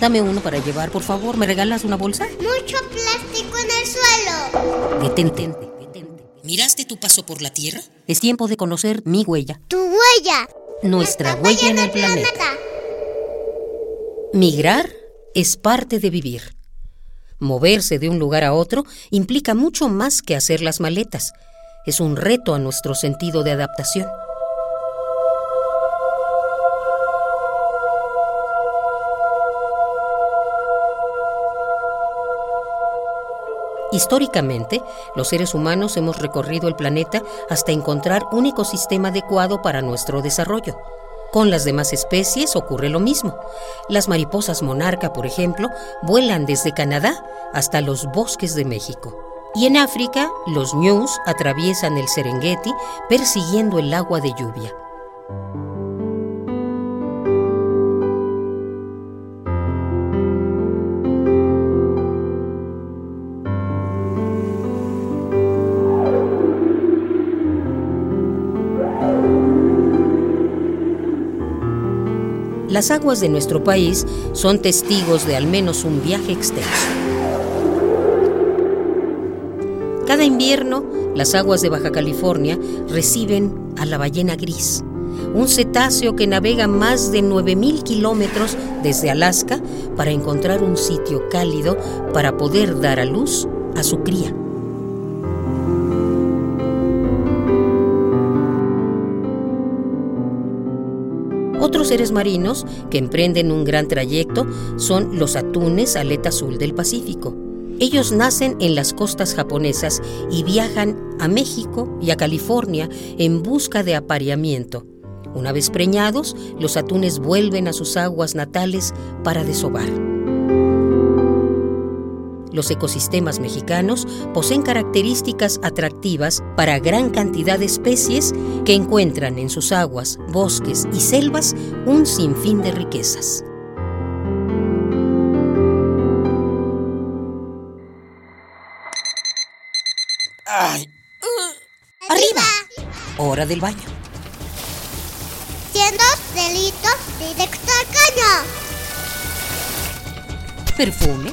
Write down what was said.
Dame uno para llevar, por favor. ¿Me regalas una bolsa? Mucho plástico en el suelo. Detente. ¿Miraste tu paso por la Tierra? Es tiempo de conocer mi huella. Tu huella. Nuestra huella en el planeta. Migrar es parte de vivir. Moverse de un lugar a otro implica mucho más que hacer las maletas. Es un reto a nuestro sentido de adaptación. Históricamente, los seres humanos hemos recorrido el planeta hasta encontrar un ecosistema adecuado para nuestro desarrollo. Con las demás especies ocurre lo mismo. Las mariposas monarca, por ejemplo, vuelan desde Canadá hasta los bosques de México. Y en África, los ñus atraviesan el Serengeti persiguiendo el agua de lluvia. Las aguas de nuestro país son testigos de al menos un viaje extenso. Cada invierno, las aguas de Baja California reciben a la ballena gris, un cetáceo que navega más de 9.000 kilómetros desde Alaska para encontrar un sitio cálido para poder dar a luz a su cría. Otros seres marinos que emprenden un gran trayecto son los atunes aleta azul del Pacífico. Ellos nacen en las costas japonesas y viajan a México y a California en busca de apareamiento. Una vez preñados, los atunes vuelven a sus aguas natales para desovar. Los ecosistemas mexicanos poseen características atractivas para gran cantidad de especies que encuentran en sus aguas, bosques y selvas un sinfín de riquezas. Ay. ¡Arriba! Hora del baño. Siendo delitos directo al caño. Perfume,